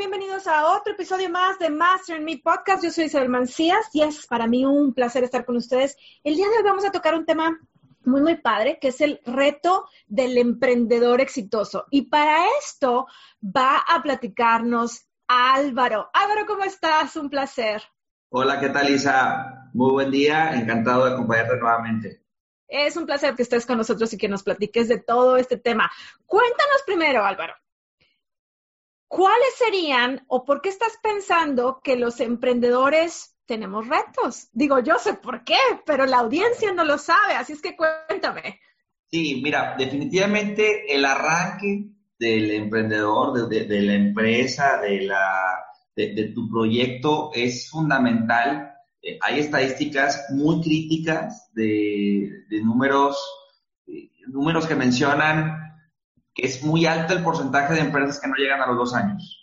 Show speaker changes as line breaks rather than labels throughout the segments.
Bienvenidos a otro episodio más de Master in Me Podcast. Yo soy Isabel Mancías y es para mí un placer estar con ustedes. El día de hoy vamos a tocar un tema muy, muy padre, que es el reto del emprendedor exitoso. Y para esto va a platicarnos Álvaro. Álvaro, ¿cómo estás? Un placer.
Hola, ¿qué tal Isa? Muy buen día, encantado de acompañarte nuevamente.
Es un placer que estés con nosotros y que nos platiques de todo este tema. Cuéntanos primero, Álvaro, ¿cuáles serían o por qué estás pensando que los emprendedores tenemos retos? Digo, yo sé por qué, pero la audiencia no lo sabe, así es que cuéntame.
Sí, mira, definitivamente el arranque del emprendedor, de la empresa, de la de, tu proyecto es fundamental. Eh, hay estadísticas muy críticas de, números, eh, números que mencionan que es muy alto el porcentaje de empresas que no llegan a los dos años.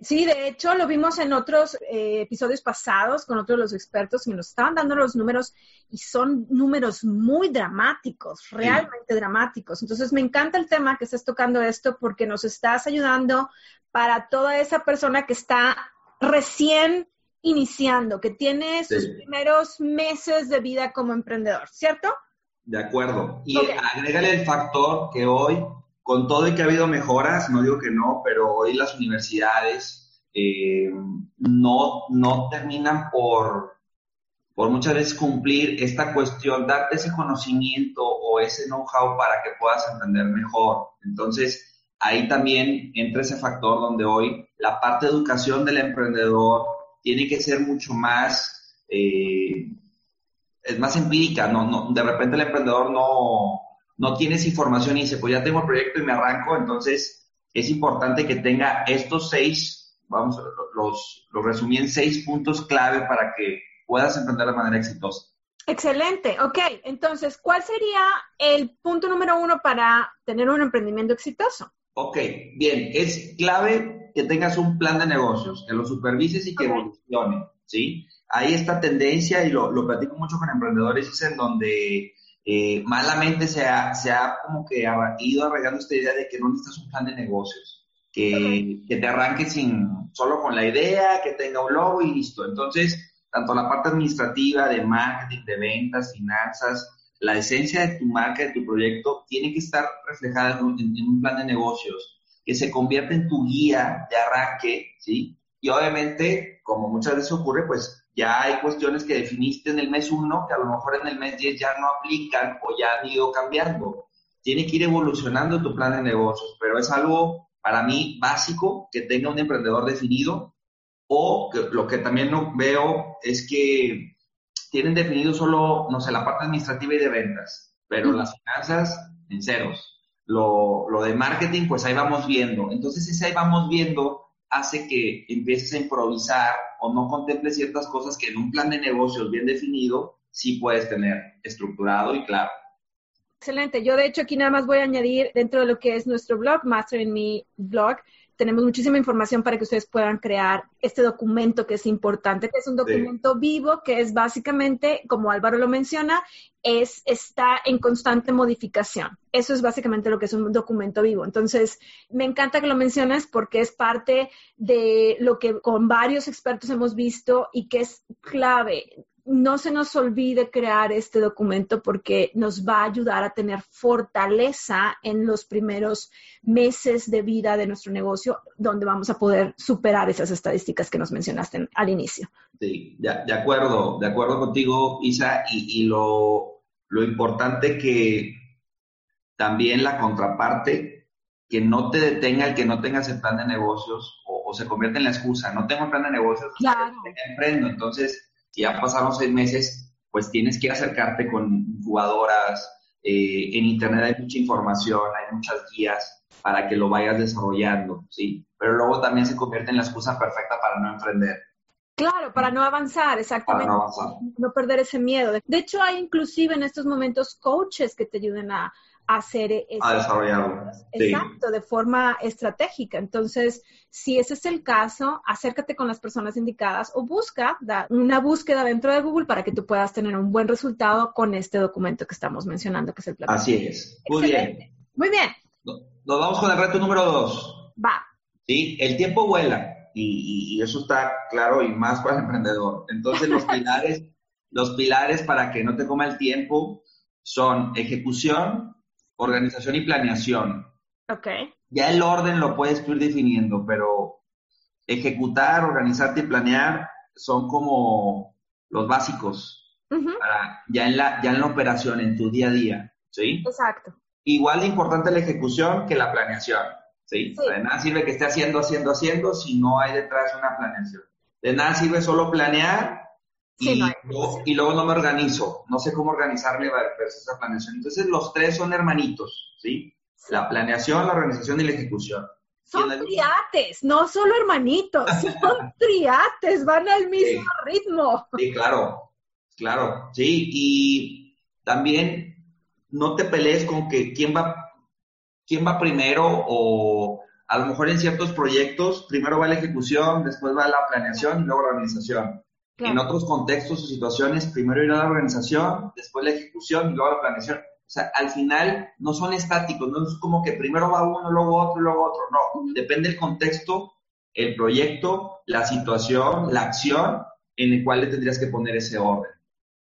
Sí, de hecho lo vimos en otros eh, episodios pasados con otros de los expertos que nos estaban dando los números y son números muy dramáticos, realmente dramáticos. Entonces me encanta el tema que estás tocando esto porque nos estás ayudando para toda esa persona que está recién iniciando, que tiene sus primeros meses de vida como emprendedor, ¿cierto?
De acuerdo. Y agrégale el factor que hoy, con todo y que ha habido mejoras, no digo que no, pero hoy las universidades eh, no, no terminan por, por muchas veces cumplir esta cuestión, darte ese conocimiento o ese know-how para que puedas emprender mejor. Entonces, ahí también entra ese factor donde hoy la parte de educación del emprendedor tiene que ser mucho más, eh, es más empírica, no, no, de repente el emprendedor no, no tiene esa información y dice, pues ya tengo el proyecto y me arranco, entonces es importante que tenga estos seis, vamos, los, los resumí en seis puntos clave para que puedas emprender de manera exitosa.
Excelente, ok. Entonces, ¿cuál sería el punto número uno para tener un emprendimiento exitoso?
Ok, bien, es clave que tengas un plan de negocios, que lo supervises y que evolucione, ¿sí? Hay esta tendencia, y lo, lo platico mucho con emprendedores, es en donde eh, malamente se ha, se ha como que ido arraigando esta idea de que no necesitas un plan de negocios, que, que te arranques sin, solo con la idea, que tenga un logo y listo. Entonces, tanto la parte administrativa, de marketing, de ventas, finanzas, la esencia de tu marca, de tu proyecto, tiene que estar reflejada en un, plan de negocios que se convierta en tu guía de arranque, ¿sí? Y obviamente, como muchas veces ocurre, pues ya hay cuestiones que definiste en el mes 1 que a lo mejor en el mes 10 ya no aplican o ya han ido cambiando. Tiene que ir evolucionando tu plan de negocios, pero es algo para mí básico que tenga un emprendedor definido o que, lo que también no veo es que tienen definido solo, no sé, la parte administrativa y de ventas, pero las finanzas en ceros. Lo, lo de marketing, pues ahí vamos viendo. Entonces, ese ahí vamos viendo hace que empieces a improvisar o no contemples ciertas cosas que en un plan de negocios bien definido sí puedes tener estructurado y claro.
Excelente. Yo, de hecho, aquí nada más voy a añadir dentro de lo que es nuestro blog, Master in Me Blog, tenemos muchísima información para que ustedes puedan crear este documento que es importante, que es un documento vivo, que es básicamente, como Álvaro lo menciona, es, está en constante modificación. Eso es básicamente lo que es un documento vivo. Entonces, me encanta que lo menciones porque es parte de lo que con varios expertos hemos visto y que es clave no se nos olvide crear este documento porque nos va a ayudar a tener fortaleza en los primeros meses de vida de nuestro negocio, donde vamos a poder superar esas estadísticas que nos mencionaste al inicio.
Sí, de, acuerdo, de acuerdo contigo, Isa, y, lo, importante que también la contraparte, que no te detenga el que no tengas el plan de negocios o, se convierte en la excusa, no tengo el plan de negocios,
claro.
emprendo, entonces si ya pasaron seis meses, pues tienes que acercarte con jugadoras. Eh, en Internet hay mucha información, hay muchas guías. para que lo vayas desarrollando, ¿sí? Pero luego también se convierte en la excusa perfecta para no emprender.
Claro, para no avanzar, exactamente.
Para no avanzar.
No perder ese miedo. De hecho, hay inclusive en estos momentos coaches que te ayuden a, hacer ese,
a desarrollarlo.
Exacto, de forma estratégica. Entonces, si ese es el caso, acércate con las personas indicadas o busca una búsqueda dentro de Google para que tú puedas tener un buen resultado con este documento que estamos mencionando, que es el
plan. Así es. Muy bien.
Muy bien.
Nos vamos con el reto número dos.
Va.
Sí, el tiempo vuela y, eso está claro y más para el emprendedor. Entonces, los pilares, los pilares para que no te coma el tiempo son ejecución, organización y planeación.
Ok.
Ya el orden lo puedes ir definiendo, pero ejecutar, organizarte y planear son como los básicos ya, en la, ya en la operación, en tu día a día. ¿Sí?
Exacto.
Igual de importante la ejecución que la planeación. ¿sí? De nada sirve que esté haciendo, haciendo, haciendo si no hay detrás una planeación. De nada sirve solo planear y, luego, no me organizo, no sé cómo organizarme versus esa planeación. Entonces los tres son hermanitos, ¿sí? La planeación, la organización y la ejecución.
Son triates, no solo hermanitos, son triates, van al mismo ritmo.
Sí, claro, claro, sí, y también no te pelees con que quién va, quién va primero o a lo mejor en ciertos proyectos primero va la ejecución, después va la planeación y luego la organización. En otros contextos o situaciones, primero irá la organización, después la ejecución y luego la planeación. O sea, al final no son estáticos, no es como que primero va uno, luego otro, luego otro. No, depende del contexto, el proyecto, la situación, la acción en el cual le tendrías que poner ese orden.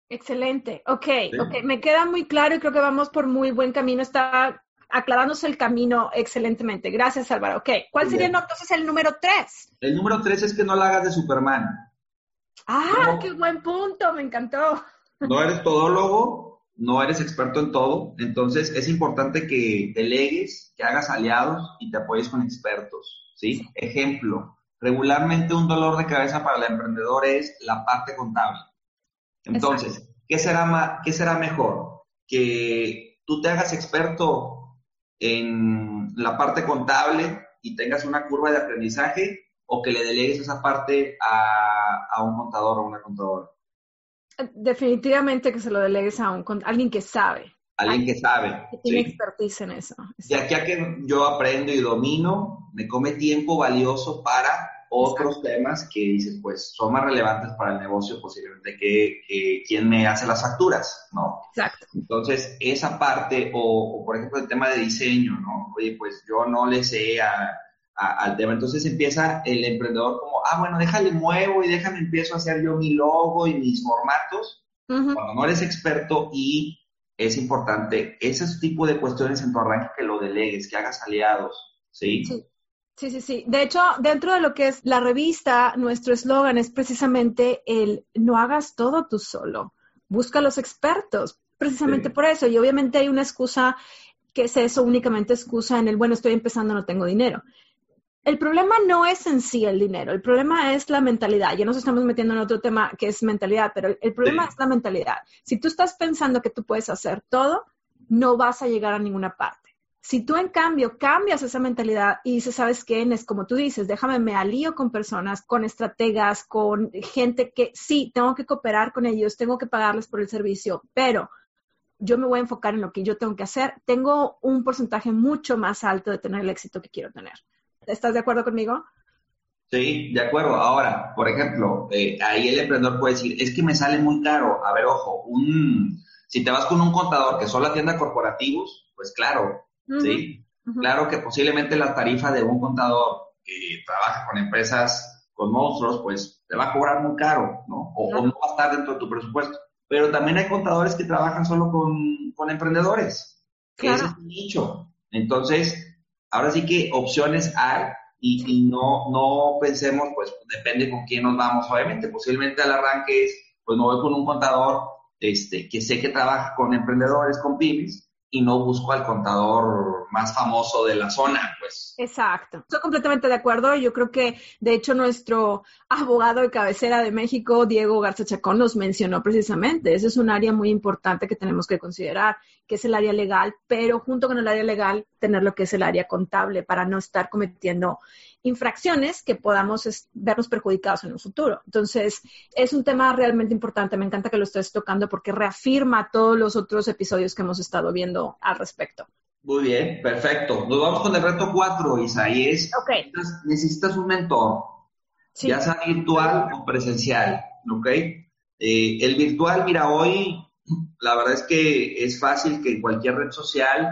Excelente, ok, ok, me queda muy claro y creo que vamos por muy buen camino. Está aclarándose el camino excelentemente. Gracias, Álvaro. Ok, ¿cuál sería entonces el número tres?
El número tres es que no la hagas de Superman.
Ah, qué buen punto, me encantó.
No eres todólogo, no eres experto en todo, entonces es importante que delegues, que hagas aliados y te apoyes con expertos, ¿sí? Ejemplo, regularmente un dolor de cabeza para el emprendedor es la parte contable. Entonces, ¿qué será, ¿qué será mejor? Que tú te hagas experto en la parte contable y tengas una curva de aprendizaje o que le delegues esa parte a, un contador o una contadora?
Definitivamente que se lo delegues a, un, alguien que sabe.
Alguien que sabe.
Que tiene expertise en eso.
De aquí a que yo aprendo y domino, me come tiempo valioso para otros temas que dices, pues son más relevantes para el negocio posiblemente que, que quien me hace las facturas, ¿no?
Exacto.
Entonces, esa parte, o, o, por ejemplo el tema de diseño, ¿no? Oye, pues yo no le sé a, al tema. Entonces empieza el emprendedor como, ah, bueno, déjale muevo y déjame empiezo a hacer yo mi logo y mis formatos. Cuando no eres experto y es importante ese tipo de cuestiones en tu arranque que lo delegues, que hagas aliados, ¿sí?
Sí. Sí, sí, sí. De hecho, dentro de lo que es la revista, nuestro eslogan es precisamente el no hagas todo tú solo. Busca a los expertos, precisamente por eso. Y obviamente hay una excusa que es eso, únicamente excusa en el, bueno, estoy empezando, no tengo dinero el problema no es en sí el dinero, el problema es la mentalidad. Ya nos estamos metiendo en otro tema que es mentalidad, pero el problema es la mentalidad. Si tú estás pensando que tú puedes hacer todo, no vas a llegar a ninguna parte. Si tú, en cambio, cambias esa mentalidad y dices, ¿sabes qué? Es como tú dices, déjame, me alío con personas, con estrategas, con gente que sí, tengo que cooperar con ellos, tengo que pagarles por el servicio, pero yo me voy a enfocar en lo que yo tengo que hacer, tengo un porcentaje mucho más alto de tener el éxito que quiero tener. ¿Estás de acuerdo conmigo?
Sí, de acuerdo. Ahora, por ejemplo, eh, ahí el emprendedor puede decir, es que me sale muy caro. A ver, ojo, un, si te vas con un contador que solo atienda corporativos, pues claro, ¿sí? Claro que posiblemente la tarifa de un contador que trabaja con empresas, con monstruos, pues te va a cobrar muy caro, ¿no? O, no va a estar dentro de tu presupuesto. Pero también hay contadores que trabajan solo con, con emprendedores, que es un nicho. Entonces, ahora sí que opciones hay y, no, no pensemos, pues depende con quién nos vamos. Obviamente, posiblemente al arranque es, pues me voy con un contador este, que sé que trabaja con emprendedores, con pymes, y no busco al contador más famoso de la zona, pues.
Exacto. Estoy completamente de acuerdo. Yo creo que, de hecho, nuestro abogado de cabecera de México, Diego Garza Chacón, nos mencionó precisamente. Ese es un área muy importante que tenemos que considerar, que es el área legal, pero junto con el área legal tener lo que es el área contable para no estar cometiendo infracciones que podamos vernos perjudicados en un futuro. Entonces, es un tema realmente importante. Me encanta que lo estés tocando porque reafirma todos los otros episodios que hemos estado viendo al respecto.
Muy bien, perfecto. Nos vamos con el reto 4, Isaías.
Okay.
Necesitas, un mentor, ya sea virtual o presencial, ¿ok? Eh, el virtual, mira, hoy la verdad es que es fácil que en cualquier red social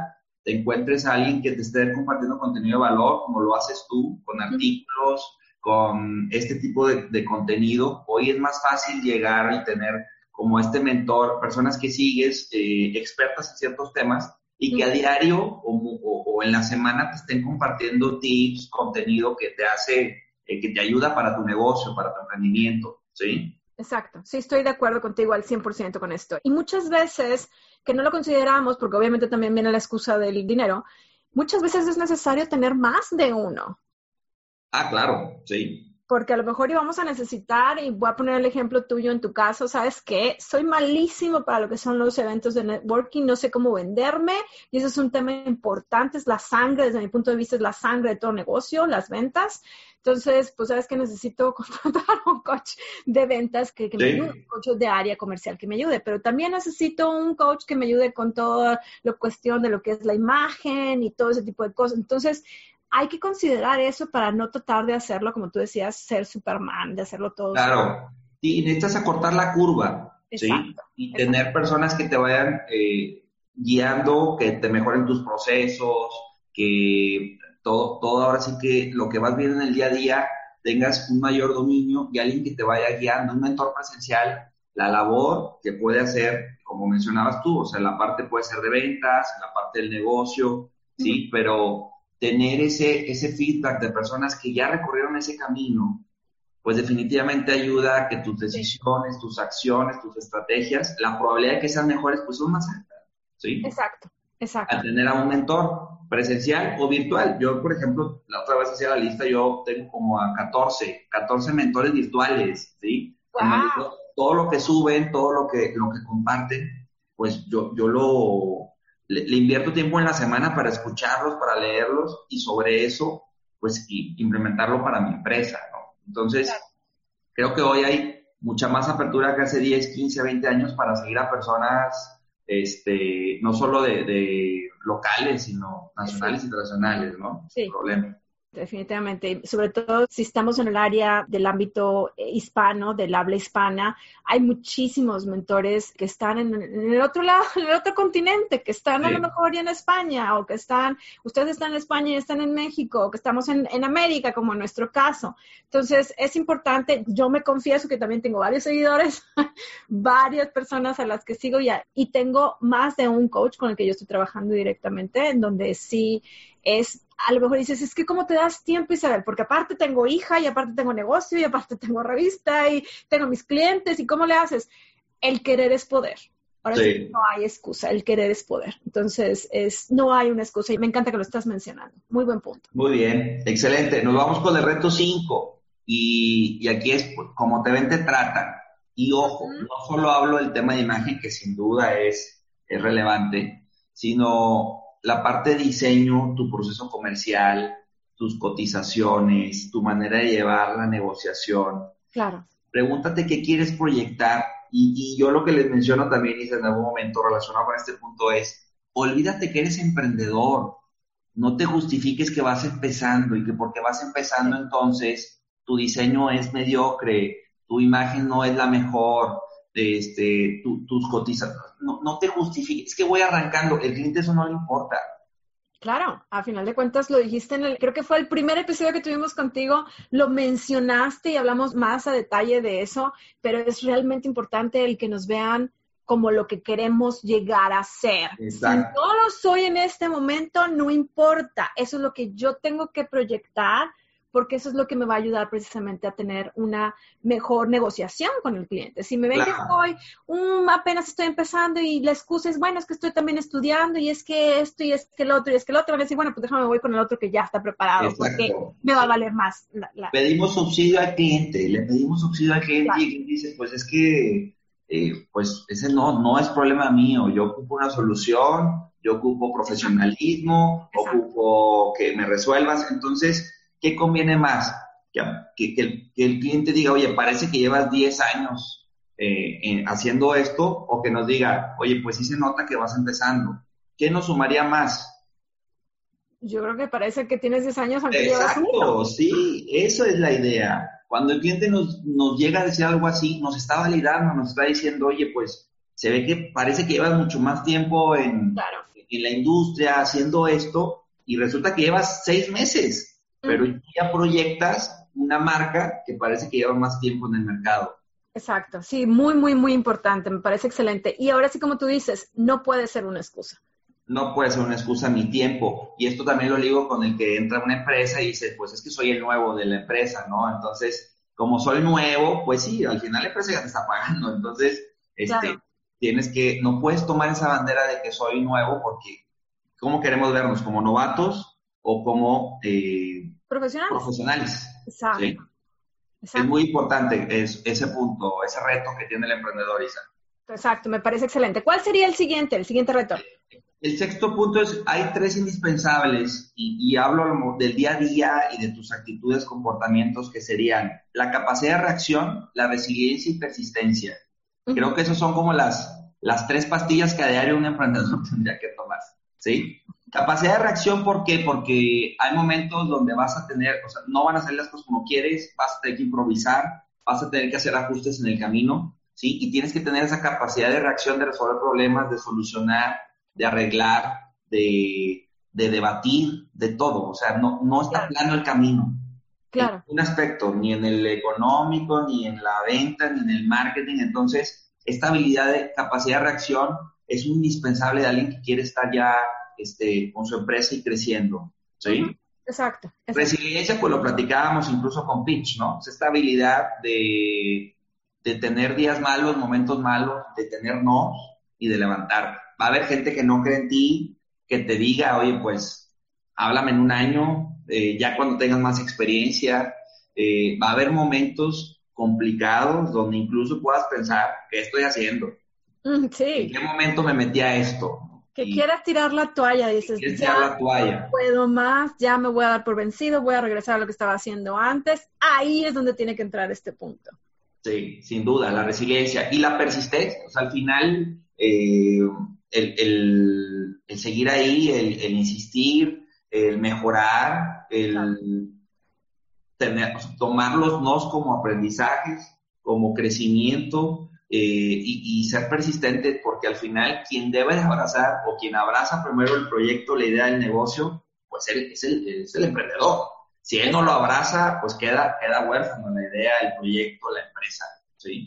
te encuentres a alguien que te esté compartiendo contenido de valor, como lo haces tú, con artículos, con este tipo de, contenido. Hoy es más fácil llegar y tener como este mentor, personas que sigues, eh, expertas en ciertos temas, y que a diario o, en la semana te estén compartiendo tips, contenido que te hace, eh, que te ayuda para tu negocio, para tu emprendimiento, ¿sí?
Exacto, sí estoy de acuerdo contigo al 100% con esto. Y muchas veces que no lo consideramos, porque obviamente también viene la excusa del dinero, muchas veces es necesario tener más de uno.
Ah, claro, sí
porque a lo mejor íbamos a necesitar, y voy a poner el ejemplo tuyo en tu caso, ¿sabes qué? Soy malísimo para lo que son los eventos de networking, no sé cómo venderme, y eso es un tema importante, es la sangre, desde mi punto de vista es la sangre de todo negocio, las ventas. Entonces, pues sabes que necesito contratar un coach de ventas que, me ayude, un coach de área comercial que me ayude, pero también necesito un coach que me ayude con toda la cuestión de lo que es la imagen y todo ese tipo de cosas. Entonces, hay que considerar eso para no tratar de hacerlo, como tú decías, ser Superman, de hacerlo todo.
Claro, y necesitas acortar la curva, ¿sí? Y tener personas que te vayan eh, guiando, que te mejoren tus procesos, que todo, todo ahora sí que lo que vas viendo en el día a día tengas un mayor dominio y alguien que te vaya guiando, un mentor presencial, la labor que puede hacer, como mencionabas tú, o sea, la parte puede ser de ventas, la parte del negocio, ¿sí? Pero tener ese, ese feedback de personas que ya recorrieron ese camino, pues definitivamente ayuda a que tus decisiones, tus acciones, tus estrategias, la probabilidad de que sean mejores, pues son más altas. ¿sí?
Exacto, exacto.
A tener a un mentor presencial o virtual. Yo, por ejemplo, la otra vez hacía la lista, yo tengo como a 14, 14 mentores virtuales, ¿sí? Todo lo que suben, todo lo que, lo que comparten, pues yo, yo lo, le, invierto tiempo en la semana para escucharlos, para leerlos y sobre eso, pues, implementarlo para mi empresa, ¿no? Entonces, creo que hoy hay mucha más apertura que hace 10, 15, 20 años para seguir a personas, este, no solo de, locales, sino nacionales y internacionales, ¿no?
Sí. Problema definitivamente. Sobre todo si estamos en el área del ámbito eh, hispano, del habla hispana, hay muchísimos mentores que están en, el otro lado, en el otro continente, que están a lo mejor ya en España, o que están, ustedes están en España y están en México, o que estamos en, en América, como en nuestro caso. Entonces, es importante, yo me confieso que también tengo varios seguidores, varias personas a las que sigo ya, y tengo más de un coach con el que yo estoy trabajando directamente, en donde sí es a lo mejor dices, es que cómo te das tiempo, Isabel, porque aparte tengo hija y aparte tengo negocio y aparte tengo revista y tengo mis clientes y cómo le haces. El querer es poder. Ahora sí. no hay excusa, el querer es poder. Entonces, es, no hay una excusa y me encanta que lo estás mencionando. Muy buen punto.
Muy bien, excelente. Nos vamos con el reto 5 y, y, aquí es como te ven, te tratan. Y ojo, no solo hablo del tema de imagen, que sin duda es, es relevante, sino la parte de diseño, tu proceso comercial, tus cotizaciones, tu manera de llevar la negociación.
Claro.
Pregúntate qué quieres proyectar y, yo lo que les menciono también, y en algún momento relacionado con este punto es, olvídate que eres emprendedor, no te justifiques que vas empezando y que porque vas empezando entonces tu diseño es mediocre, tu imagen no es la mejor, este, tus cotizaciones, no, no te justifiques, es que voy arrancando, el cliente eso no le importa.
Claro, a final de cuentas lo dijiste en el, creo que fue el primer episodio que tuvimos contigo, lo mencionaste y hablamos más a detalle de eso, pero es realmente importante el que nos vean como lo que queremos llegar a ser. Si no lo soy en este momento, no importa, eso es lo que yo tengo que proyectar porque eso es lo que me va a ayudar precisamente a tener una mejor negociación con el cliente. Si me ven que estoy, um, apenas estoy empezando y la excusa es, bueno, es que estoy también estudiando y es que esto y es que el otro y es que el otro, a decir, bueno, pues déjame voy con el otro que ya está preparado porque me va a valer más.
Pedimos subsidio al cliente, le pedimos subsidio al cliente y el cliente dice, pues es que eh, pues ese no, no es problema mío. Yo ocupo una solución, yo ocupo profesionalismo, ocupo que me resuelvas. Entonces, ¿qué conviene más? Que, que, el, cliente diga, oye, parece que llevas 10 años eh, haciendo esto, o que nos diga, oye, pues sí se nota que vas empezando. ¿Qué nos sumaría más?
Yo creo que parece que tienes 10 años
aunque Exacto, sí, eso es la idea. Cuando el cliente nos, nos llega a decir algo así, nos está validando, nos está diciendo, oye, pues se ve que parece que llevas mucho más tiempo en, en la industria haciendo esto y resulta que llevas seis meses, pero ya proyectas una marca que parece que lleva más tiempo en el mercado.
Exacto, sí, muy, muy, muy importante, me parece excelente. Y ahora sí, como tú dices, no puede ser una excusa
no puede ser una excusa mi tiempo. Y esto también lo digo con el que entra una empresa y dice, pues es que soy el nuevo de la empresa, ¿no? Entonces, como soy nuevo, pues sí, al final la empresa ya te está pagando. Entonces, este, tienes que, no puedes tomar esa bandera de que soy nuevo porque, ¿cómo queremos vernos? ¿Como novatos o como
eh, profesionales?
profesionales Exacto. Es muy importante ese punto, ese reto que tiene el emprendedor, Isa.
Exacto, me parece excelente. ¿Cuál sería el siguiente, el siguiente reto?
El sexto punto es, hay tres indispensables y, hablo del día a día y de tus actitudes, comportamientos que serían la capacidad de reacción, la resiliencia y persistencia. Creo que esos son como las, las tres pastillas que a diario un emprendedor tendría que tomar, ¿sí? Capacidad de reacción, ¿por qué? Porque hay momentos donde vas a tener, o sea, no van a salir las cosas como quieres, vas a tener que improvisar, vas a tener que hacer ajustes en el camino, ¿sí? Y tienes que tener esa capacidad de reacción, de resolver problemas, de solucionar, de arreglar, de, debatir, de todo. O sea, no, no está plano el camino.
Claro.
En un aspecto, ni en el económico, ni en la venta, ni en el marketing. Entonces, esta habilidad de capacidad de reacción es indispensable de alguien que quiere estar ya este, con su empresa y creciendo. ¿Sí?
Exacto,
Resiliencia, pues lo platicábamos incluso con Pitch, ¿no? Es esta habilidad de, de tener días malos, momentos malos, de tener no y de levantar va a haber gente que no cree en ti, que te diga, oye, pues háblame en un año, eh, ya cuando tengas más experiencia. Eh, va a haber momentos complicados donde incluso puedas pensar, ¿qué estoy haciendo?
Mm, sí.
¿En qué momento me metí a esto?
Que quieras tirar la toalla, dices.
Tirar la toalla.
No puedo más, ya me voy a dar por vencido, voy a regresar a lo que estaba haciendo antes. Ahí es donde tiene que entrar este punto.
Sí, sin duda, la resiliencia y la persistencia. O sea, al final, eh, el, seguir ahí, el, insistir, el mejorar, el tener, tomar los nos como aprendizajes, como crecimiento eh, y, ser persistente, porque al final quien debe abrazar o quien abraza primero el proyecto, la idea del negocio, pues él, es, el, es el emprendedor. Si él no lo abraza, pues queda, queda huérfano la idea, el proyecto, la empresa.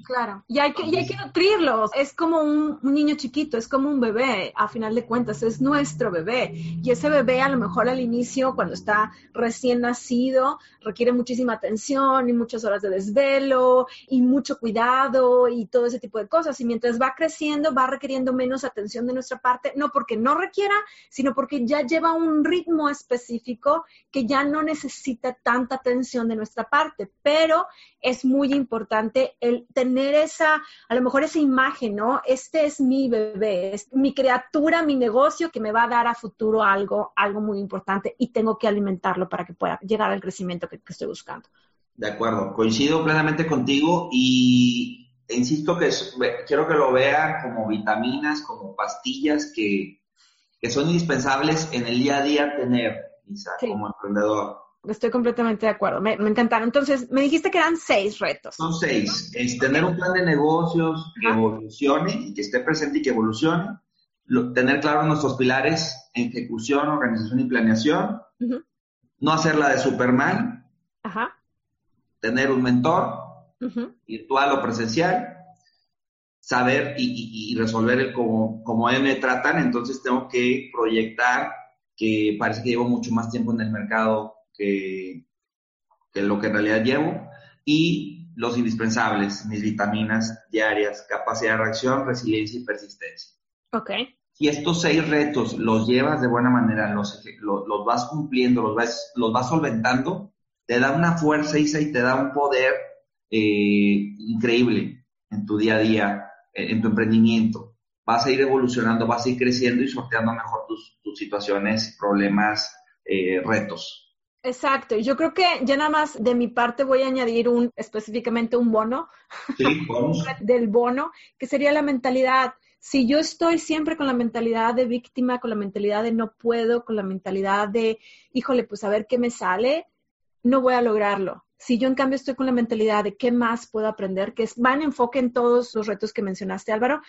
Claro, y hay que, y hay que nutrirlos. Es como un, niño chiquito, es como un bebé, a final de cuentas, es nuestro bebé. Y ese bebé a lo mejor al inicio, cuando está recién nacido, requiere muchísima atención y muchas horas de desvelo y mucho cuidado y todo ese tipo de cosas. Y mientras va creciendo, va requiriendo menos atención de nuestra parte, no porque no requiera, sino porque ya lleva un ritmo específico que ya no necesita tanta atención de nuestra parte. Pero es muy importante el tener esa, a lo mejor esa imagen, ¿no? Este es mi bebé, es mi criatura, mi negocio que me va a dar a futuro algo, algo muy importante y tengo que alimentarlo para que pueda llegar al crecimiento que, estoy buscando.
De acuerdo, coincido plenamente contigo y insisto que quiero que lo vean como vitaminas, como pastillas que, son indispensables en el día a día tener, Isa, como emprendedor.
Estoy completamente de acuerdo. Me, encantaron. Entonces, me dijiste que eran seis retos.
Son seis. Es tener un plan de negocios que evolucione y que esté presente y que evolucione. tener claro nuestros pilares, ejecución, organización y planeación. No hacerla de Superman.
Ajá.
Tener un mentor, virtual o presencial. Saber y, resolver el como, como me tratan. Entonces, tengo que proyectar que parece que llevo mucho más tiempo en el mercado que, lo que en realidad llevo, y los indispensables, mis vitaminas diarias, capacidad de reacción, resiliencia y persistencia.
Ok.
Si estos seis retos los llevas de buena manera, los, los, vas cumpliendo, los vas, los vas solventando, te da una fuerza y te da un poder eh, increíble en tu día a día, en tu emprendimiento. Vas a ir evolucionando, vas a ir creciendo y sorteando mejor tus, situaciones, problemas, eh, retos.
Exacto, y yo creo que ya nada más de mi parte voy a añadir un específicamente un bono
sí,
del bono, que sería la mentalidad. Si yo estoy siempre con la mentalidad de víctima, con la mentalidad de no puedo, con la mentalidad de, híjole, pues a ver qué me sale, no voy a lograrlo. Si yo en cambio estoy con la mentalidad de qué más puedo aprender, que va en enfoque en todos los retos que mencionaste, Álvaro,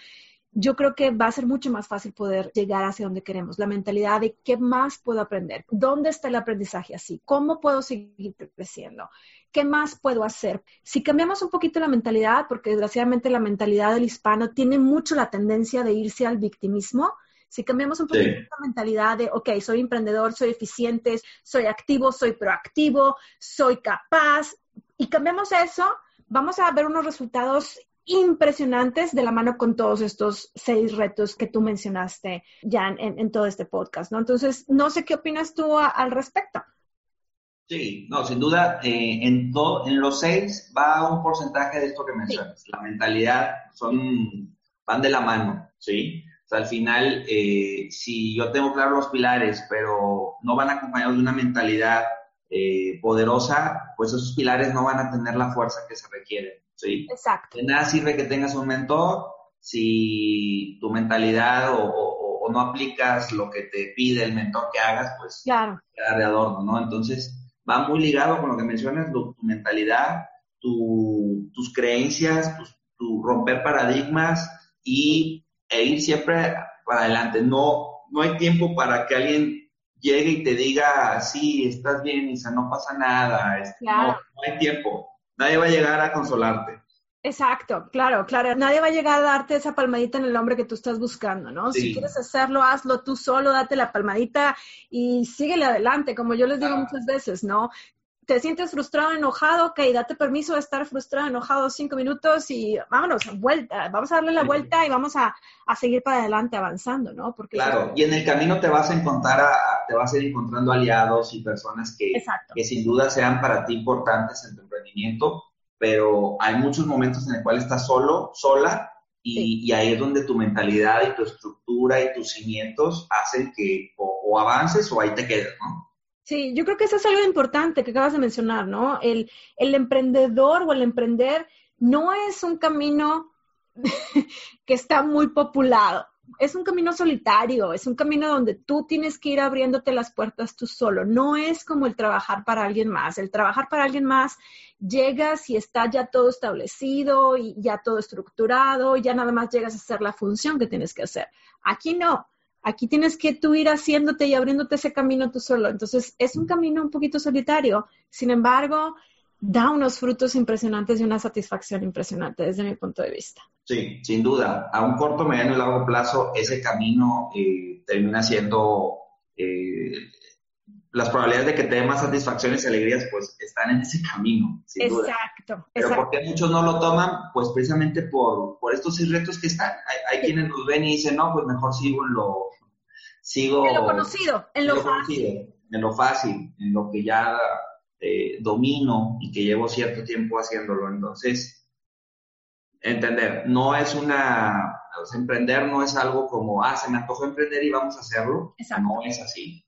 yo creo que va a ser mucho más fácil poder llegar hacia donde queremos. La mentalidad de qué más puedo aprender, dónde está el aprendizaje así, cómo puedo seguir creciendo, qué más puedo hacer. Si cambiamos un poquito la mentalidad, porque desgraciadamente la mentalidad del hispano tiene mucho la tendencia de irse al victimismo, si cambiamos un poquito la mentalidad de, ok, soy emprendedor, soy eficiente, soy activo, soy proactivo, soy capaz, y cambiamos eso, vamos a ver unos resultados impresionantes de la mano con todos estos seis retos que tú mencionaste ya en, todo este podcast, ¿no? Entonces, no sé qué opinas tú al respecto.
Sí, no, sin duda, eh, en, todo, en los seis va un porcentaje de esto que mencionas. La mentalidad son, van de la mano, ¿sí? al final, eh, si yo tengo claro los pilares, pero no van acompañados de una mentalidad eh, poderosa, pues esos pilares no van a tener la fuerza que se requiere. ¿Sí?
Exacto.
De nada sirve que tengas un mentor si tu mentalidad o, no aplicas lo que te pide el mentor que hagas, pues
claro.
queda de adorno, ¿no? Entonces, va muy ligado con lo que mencionas, tu, mentalidad, tus creencias, tu romper paradigmas y e ir siempre para adelante. No, no hay tiempo para que alguien llegue y te diga, sí, estás bien, Isa, no pasa nada. no, no hay tiempo. Nadie va a llegar a consolarte.
Exacto, claro, claro. Nadie va a llegar a darte esa palmadita en el hombre que tú estás buscando, ¿no? Si quieres hacerlo, hazlo tú solo, date la palmadita y síguele adelante, como yo les digo muchas veces, ¿no? Te sientes frustrado, enojado, ok, date permiso de estar frustrado, enojado cinco minutos y vámonos, vuelta, vamos a darle la vuelta y vamos a, seguir para adelante avanzando, ¿no?
Porque claro, y en el camino te vas a encontrar, te vas a ir encontrando aliados y personas que, que sin duda sean para ti importantes en tu emprendimiento, pero hay muchos momentos en el cual estás solo, sola, y, ahí es donde tu mentalidad y tu estructura y tus cimientos hacen que o avances o ahí te quedes, ¿no?
Sí, yo creo que eso es algo importante que acabas de mencionar, ¿no? El, emprendedor o el emprender no es un camino que está muy populado, es un camino solitario, es un camino donde tú tienes que ir abriéndote las puertas tú solo. No es como el trabajar para alguien más. El trabajar para alguien más llegas y está ya todo establecido y ya todo estructurado, ya nada más llegas a hacer la función que tienes que hacer. Aquí no. Aquí tienes que tú ir haciéndote y abriéndote ese camino tú solo. Entonces, es un camino un poquito solitario. Sin embargo, da unos frutos impresionantes y una satisfacción impresionante desde mi punto de vista.
Sí, sin duda. A un corto, mediano y largo plazo, ese camino eh, termina siendo eh, las probabilidades de que te dé más satisfacciones y alegrías, pues están en ese camino.
exacto.
Pero porque muchos no lo toman? Pues precisamente por, por estos retos que están. Hay, quienes nos ven y dicen, no, pues mejor sigo en lo, sigo...
En lo conocido, en lo, fácil.
en lo fácil, en lo que ya eh, domino y que llevo cierto tiempo haciéndolo. Entonces, entender, no es una... emprender no es algo como, ah, se me antojó emprender y vamos a hacerlo. No es así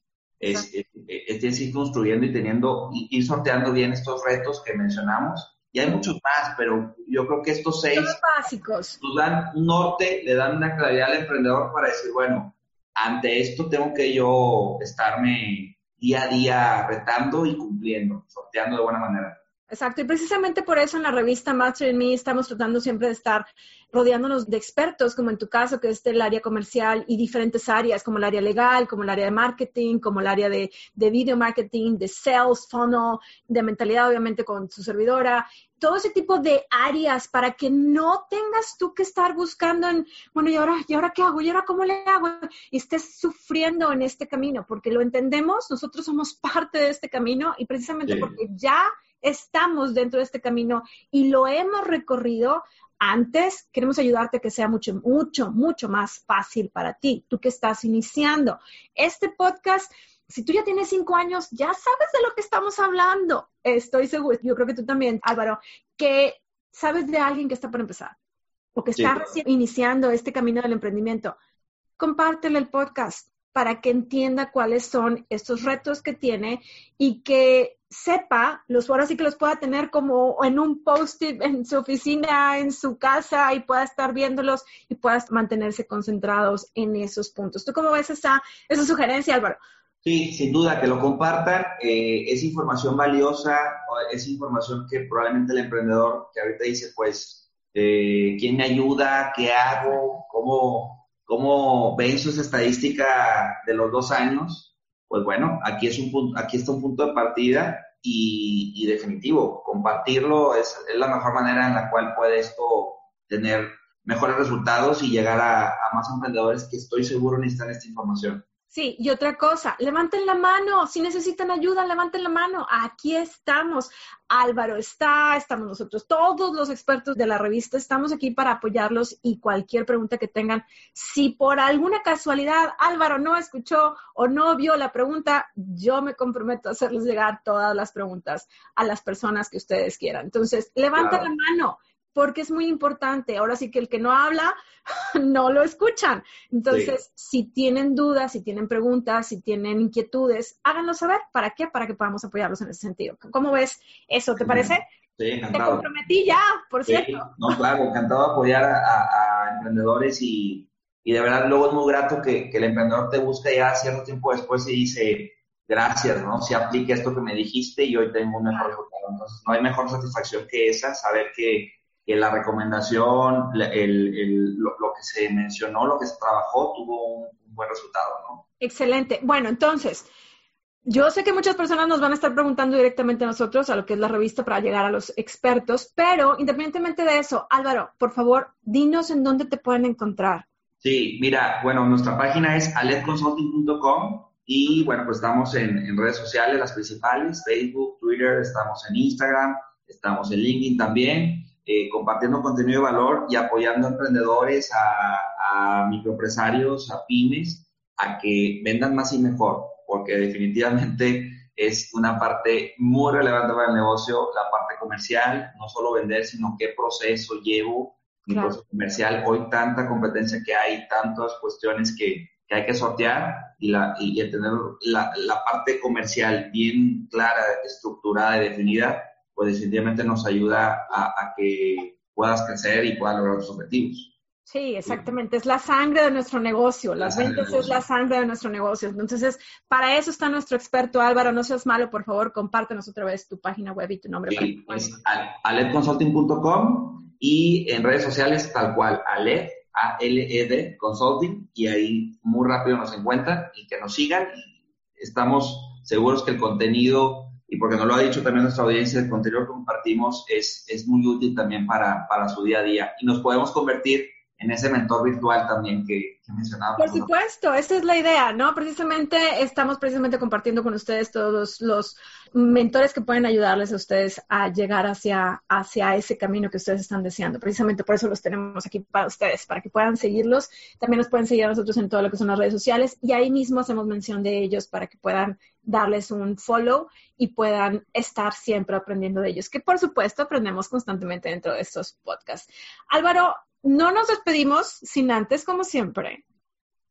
es, es, ir construyendo y teniendo, ir sorteando bien estos retos que mencionamos. Y hay muchos más, pero yo creo que estos seis
básicos.
nos dan un norte, le dan una claridad al emprendedor para decir, bueno, ante esto tengo que yo estarme día a día retando y cumpliendo, sorteando de buena manera.
Exacto, y precisamente por eso en la revista Master in Me estamos tratando siempre de estar rodeándonos de expertos, como en tu caso, que es el área comercial y diferentes áreas, como el área legal, como el área de marketing, como el área de, de video marketing, de sales, funnel, de mentalidad, obviamente, con su servidora, todo ese tipo de áreas para que no tengas tú que estar buscando en, bueno, ¿y ahora, ¿y ahora qué hago? ¿Y ahora cómo le hago? Y estés sufriendo en este camino, porque lo entendemos, nosotros somos parte de este camino y precisamente porque ya estamos dentro de este camino y lo hemos recorrido, antes, queremos ayudarte a que sea mucho, mucho, mucho más fácil para ti, tú que estás iniciando. Este podcast, si tú ya tienes cinco años, ya sabes de lo que estamos hablando. Estoy seguro, yo creo que tú también, Álvaro, que sabes de alguien que está por empezar. o que está recién iniciando este camino del emprendimiento, compártele el podcast para que entienda cuáles son estos retos que tiene y que sepa, los ahora sí que los pueda tener como en un post-it en su oficina, en su casa y pueda estar viéndolos y pueda mantenerse concentrados en esos puntos. ¿Tú cómo ves esa, esa sugerencia, Álvaro?
Sí, sin duda, que lo compartan. Eh, es información valiosa, es información que probablemente el emprendedor que ahorita dice, pues, eh, ¿quién me ayuda? ¿Qué hago? ¿Cómo, ¿Cómo ven sus estadística de los dos años? Pues bueno, aquí, es un punto, aquí está un punto de partida y, definitivo, compartirlo es, la mejor manera en la cual puede esto tener mejores resultados y llegar a, a más emprendedores que estoy seguro necesitan esta información.
Sí, y otra cosa, levanten la mano, si necesitan ayuda, levanten la mano. Aquí estamos. Álvaro está, estamos nosotros, todos los expertos de la revista, estamos aquí para apoyarlos y cualquier pregunta que tengan. Si por alguna casualidad Álvaro no escuchó o no vio la pregunta, yo me comprometo a hacerles llegar todas las preguntas a las personas que ustedes quieran. Entonces, levanten la mano porque es muy importante. Ahora sí que el que no habla, no lo escuchan. Entonces, si tienen dudas, si tienen preguntas, si tienen inquietudes, háganlo saber. ¿Para qué? Para que podamos apoyarlos en ese sentido. ¿Cómo ves eso? ¿Te parece?
Sí, encantado.
Te comprometí ya, por cierto.
No, claro, encantado de apoyar a, emprendedores y, de verdad luego es muy grato que, el emprendedor te busque ya cierto tiempo después y dice, gracias, ¿no? Si aplique esto que me dijiste y hoy tengo un mejor resultado. Entonces, no hay mejor satisfacción que esa, saber que que la recomendación, el, lo, que se mencionó, lo que se trabajó, tuvo un, buen resultado, ¿no?
Excelente. Bueno, entonces, yo sé que muchas personas nos van a estar preguntando directamente a nosotros, a lo que es la revista, para llegar a los expertos, pero independientemente de eso, Álvaro, por favor, dinos en dónde te pueden encontrar.
Sí, mira, bueno, nuestra página es aledconsulting.com y bueno, pues estamos en, en redes sociales, las principales, Facebook, Twitter, estamos en Instagram, estamos en LinkedIn también. Eh, compartiendo contenido de valor y apoyando a emprendedores, a, a microempresarios, a pymes, a que vendan más y mejor, porque definitivamente es una parte muy relevante para el negocio, la parte comercial, no solo vender, sino qué proceso llevo, mi proceso comercial. Hoy tanta competencia que hay, tantas cuestiones que, que hay que sortear y, la, y, tener la, la, parte comercial bien clara, estructurada y definida, pues definitivamente nos ayuda a, que puedas crecer y puedas lograr tus objetivos.
Sí, exactamente. Es la sangre de nuestro negocio. Las ventas es la sangre de nuestro negocio. Entonces, para eso está nuestro experto Álvaro. No seas malo, por favor, compártenos otra vez tu página web y tu nombre.
Sí, es aledconsulting.com y en redes sociales tal cual, Aled, A-L-E-D, Consulting, y ahí muy rápido nos encuentran y que nos sigan. Estamos seguros que el contenido y porque nos lo ha dicho también nuestra audiencia, el contenido que compartimos es, es muy útil también para, para su día a día. Y nos podemos convertir en ese mentor virtual también que, que mencionaba.
Por supuesto, esa es la idea, ¿no? Precisamente estamos precisamente compartiendo con ustedes todos los mentores que pueden ayudarles a ustedes a llegar hacia, hacia ese camino que ustedes están deseando. Precisamente por eso los tenemos aquí para ustedes, para que puedan seguirlos. También nos pueden seguir a nosotros en todo lo que son las redes sociales y ahí mismo hacemos mención de ellos para que puedan darles un follow y puedan estar siempre aprendiendo de ellos, que por supuesto aprendemos constantemente dentro de estos podcasts. Álvaro, no nos despedimos sin antes, como siempre,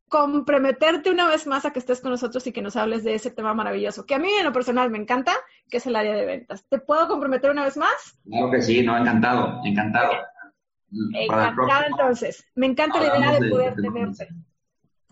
comprometerte una vez más a que estés con nosotros y que nos hables de ese tema maravilloso, que a mí en lo personal me encanta, que es el área de ventas. ¿Te puedo comprometer una vez más?
Claro que sí, no, encantado, encantado.
Encantado entonces. Me encanta la idea de poder tenerte.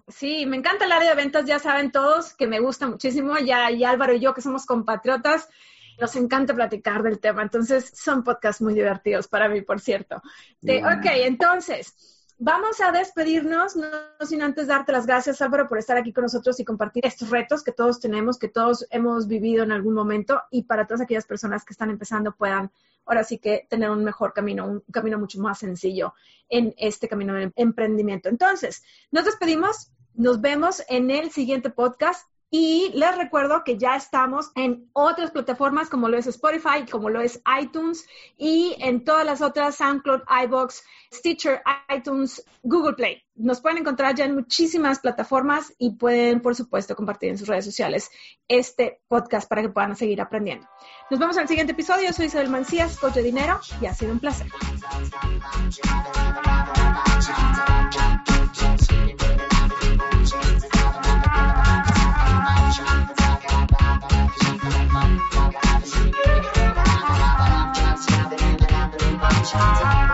Sí, me encanta el área de ventas, ya saben todos que me gusta muchísimo, ya y Álvaro y yo que somos compatriotas, nos encanta platicar del tema, entonces son podcasts muy divertidos para mí, por cierto. ok, entonces, vamos a despedirnos, no sin antes darte las gracias, Álvaro, por estar aquí con nosotros y compartir estos retos que todos tenemos, que todos hemos vivido en algún momento y para todas aquellas personas que están empezando puedan ahora sí que tener un mejor camino, un camino mucho más sencillo en este camino de emprendimiento. Entonces, nos despedimos. Nos vemos en el siguiente podcast. Y les recuerdo que ya estamos en otras plataformas como lo es Spotify, como lo es iTunes y en todas las otras, SoundCloud, iBox, Stitcher, iTunes, Google Play. Nos pueden encontrar ya en muchísimas plataformas y pueden, por supuesto, compartir en sus redes sociales este podcast para que puedan seguir aprendiendo. Nos vemos en el siguiente episodio. Soy Isabel Mancías, coach de dinero y ha sido un placer.
长。